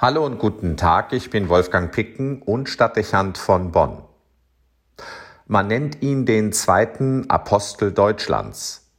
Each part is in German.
Hallo und guten Tag, ich bin Wolfgang Picken und Stadtdechant von Bonn. Man nennt ihn den zweiten Apostel Deutschlands.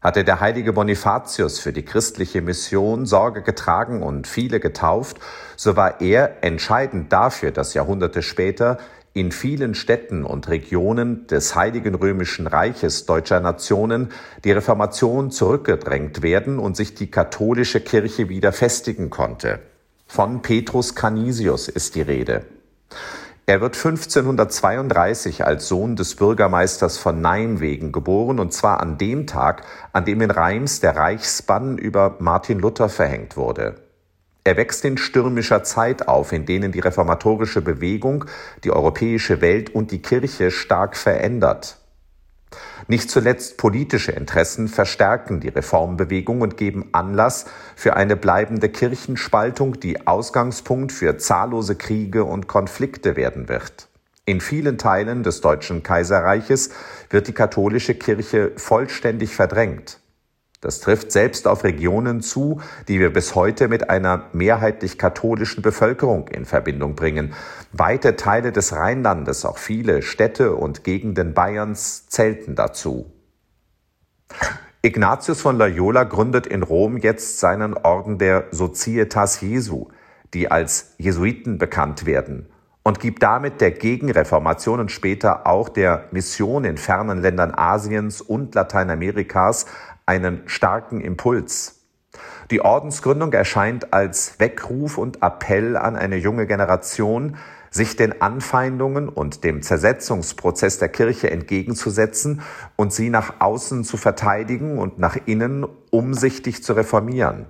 Hatte der heilige Bonifatius für die christliche Mission Sorge getragen und viele getauft, so war er entscheidend dafür, dass Jahrhunderte später in vielen Städten und Regionen des Heiligen Römischen Reiches deutscher Nationen die Reformation zurückgedrängt werden und sich die katholische Kirche wieder festigen konnte. Von Petrus Canisius ist die Rede. Er wird 1532 als Sohn des Bürgermeisters von Nijmegen geboren, und zwar an dem Tag, an dem in Reims der Reichsbann über Martin Luther verhängt wurde. Er wächst in stürmischer Zeit auf, in denen die reformatorische Bewegung die europäische Welt und die Kirche stark verändert. Nicht zuletzt politische Interessen verstärken die Reformbewegung und geben Anlass für eine bleibende Kirchenspaltung, die Ausgangspunkt für zahllose Kriege und Konflikte werden wird. In vielen Teilen des Deutschen Kaiserreiches wird die katholische Kirche vollständig verdrängt. Das trifft selbst auf Regionen zu, die wir bis heute mit einer mehrheitlich katholischen Bevölkerung in Verbindung bringen. Weite Teile des Rheinlandes, auch viele Städte und Gegenden Bayerns zählten dazu. Ignatius von Loyola gründet in Rom jetzt seinen Orden der Societas Jesu, die als Jesuiten bekannt werden, und gibt damit der Gegenreformation und später auch der Mission in fernen Ländern Asiens und Lateinamerikas einen starken Impuls. Die Ordensgründung erscheint als Weckruf und Appell an eine junge Generation, sich den Anfeindungen und dem Zersetzungsprozess der Kirche entgegenzusetzen und sie nach außen zu verteidigen und nach innen umsichtig zu reformieren.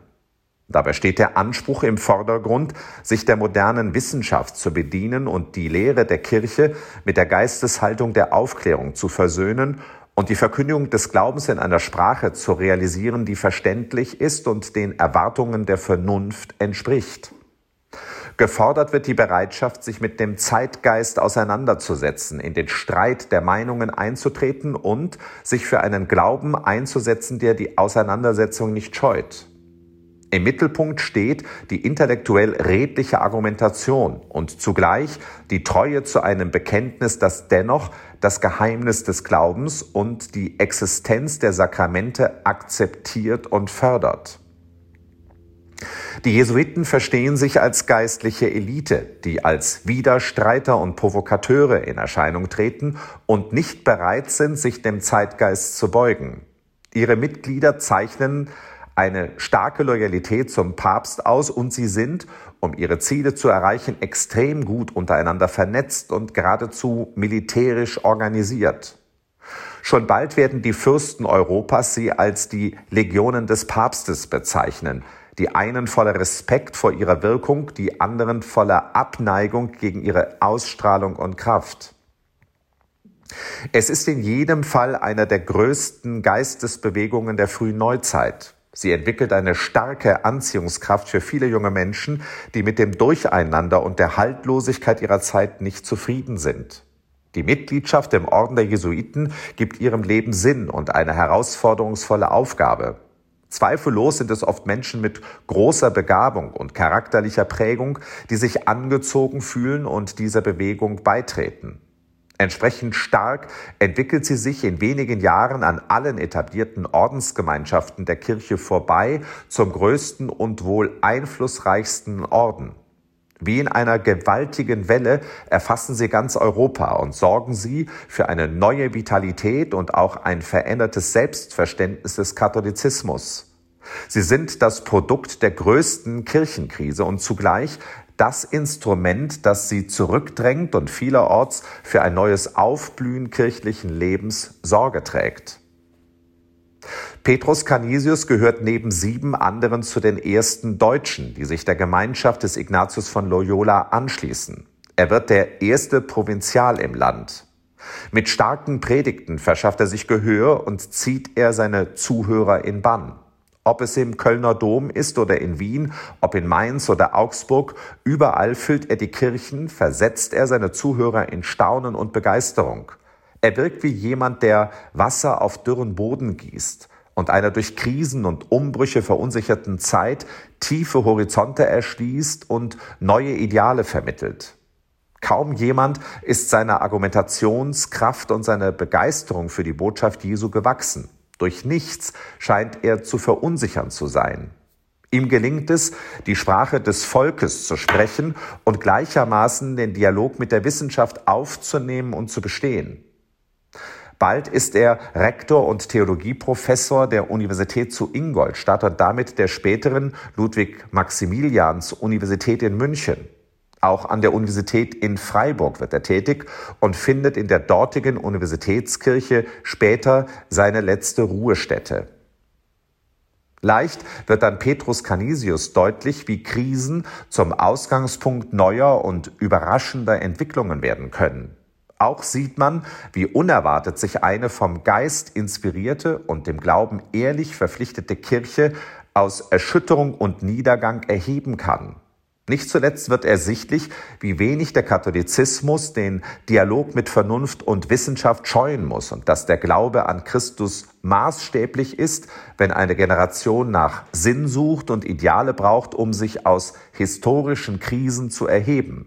Dabei steht der Anspruch im Vordergrund, sich der modernen Wissenschaft zu bedienen und die Lehre der Kirche mit der Geisteshaltung der Aufklärung zu versöhnen und die Verkündigung des Glaubens in einer Sprache zu realisieren, die verständlich ist und den Erwartungen der Vernunft entspricht. Gefordert wird die Bereitschaft, sich mit dem Zeitgeist auseinanderzusetzen, in den Streit der Meinungen einzutreten und sich für einen Glauben einzusetzen, der die Auseinandersetzung nicht scheut. Im Mittelpunkt steht die intellektuell redliche Argumentation und zugleich die Treue zu einem Bekenntnis, das dennoch das Geheimnis des Glaubens und die Existenz der Sakramente akzeptiert und fördert. Die Jesuiten verstehen sich als geistliche Elite, die als Widerstreiter und Provokateure in Erscheinung treten und nicht bereit sind, sich dem Zeitgeist zu beugen. Ihre Mitglieder zeichnen eine starke Loyalität zum Papst aus und sie sind, um ihre Ziele zu erreichen, extrem gut untereinander vernetzt und geradezu militärisch organisiert. Schon bald werden die Fürsten Europas sie als die Legionen des Papstes bezeichnen, die einen voller Respekt vor ihrer Wirkung, die anderen voller Abneigung gegen ihre Ausstrahlung und Kraft. Es ist in jedem Fall einer der größten Geistesbewegungen der frühen Neuzeit. Sie entwickelt eine starke Anziehungskraft für viele junge Menschen, die mit dem Durcheinander und der Haltlosigkeit ihrer Zeit nicht zufrieden sind. Die Mitgliedschaft im Orden der Jesuiten gibt ihrem Leben Sinn und eine herausforderungsvolle Aufgabe. Zweifellos sind es oft Menschen mit großer Begabung und charakterlicher Prägung, die sich angezogen fühlen und dieser Bewegung beitreten. Entsprechend stark entwickelt sie sich in wenigen Jahren an allen etablierten Ordensgemeinschaften der Kirche vorbei zum größten und wohl einflussreichsten Orden. Wie in einer gewaltigen Welle erfassen sie ganz Europa und sorgen sie für eine neue Vitalität und auch ein verändertes Selbstverständnis des Katholizismus. Sie sind das Produkt der größten Kirchenkrise und zugleich das Instrument, das sie zurückdrängt und vielerorts für ein neues Aufblühen kirchlichen Lebens Sorge trägt. Petrus Canisius gehört neben sieben anderen zu den ersten Deutschen, die sich der Gemeinschaft des Ignatius von Loyola anschließen. Er wird der erste Provinzial im Land. Mit starken Predigten verschafft er sich Gehör und zieht er seine Zuhörer in Bann. Ob es im Kölner Dom ist oder in Wien, ob in Mainz oder Augsburg, überall füllt er die Kirchen, versetzt er seine Zuhörer in Staunen und Begeisterung. Er wirkt wie jemand, der Wasser auf dürren Boden gießt und einer durch Krisen und Umbrüche verunsicherten Zeit tiefe Horizonte erschließt und neue Ideale vermittelt. Kaum jemand ist seiner Argumentationskraft und seiner Begeisterung für die Botschaft Jesu gewachsen. Durch nichts scheint er zu verunsichern zu sein. Ihm gelingt es, die Sprache des Volkes zu sprechen und gleichermaßen den Dialog mit der Wissenschaft aufzunehmen und zu bestehen. Bald ist er Rektor und Theologieprofessor der Universität zu Ingolstadt und damit der späteren Ludwig-Maximilians-Universität in München. Auch an der Universität in Freiburg wird er tätig und findet in der dortigen Universitätskirche später seine letzte Ruhestätte. Leicht wird dann Petrus Canisius deutlich, wie Krisen zum Ausgangspunkt neuer und überraschender Entwicklungen werden können. Auch sieht man, wie unerwartet sich eine vom Geist inspirierte und dem Glauben ehrlich verpflichtete Kirche aus Erschütterung und Niedergang erheben kann. Nicht zuletzt wird ersichtlich, wie wenig der Katholizismus den Dialog mit Vernunft und Wissenschaft scheuen muss und dass der Glaube an Christus maßstäblich ist, wenn eine Generation nach Sinn sucht und Ideale braucht, um sich aus historischen Krisen zu erheben.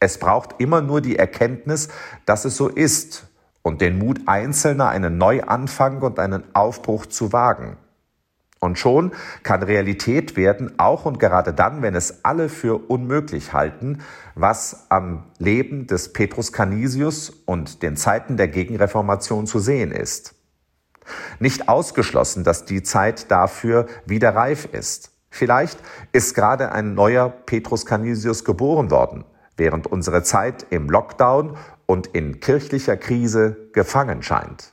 Es braucht immer nur die Erkenntnis, dass es so ist und den Mut Einzelner, einen Neuanfang und einen Aufbruch zu wagen. Und schon kann Realität werden, auch und gerade dann, wenn es alle für unmöglich halten, was am Leben des Petrus Canisius und den Zeiten der Gegenreformation zu sehen ist. Nicht ausgeschlossen, dass die Zeit dafür wieder reif ist. Vielleicht ist gerade ein neuer Petrus Canisius geboren worden, während unsere Zeit im Lockdown und in kirchlicher Krise gefangen scheint.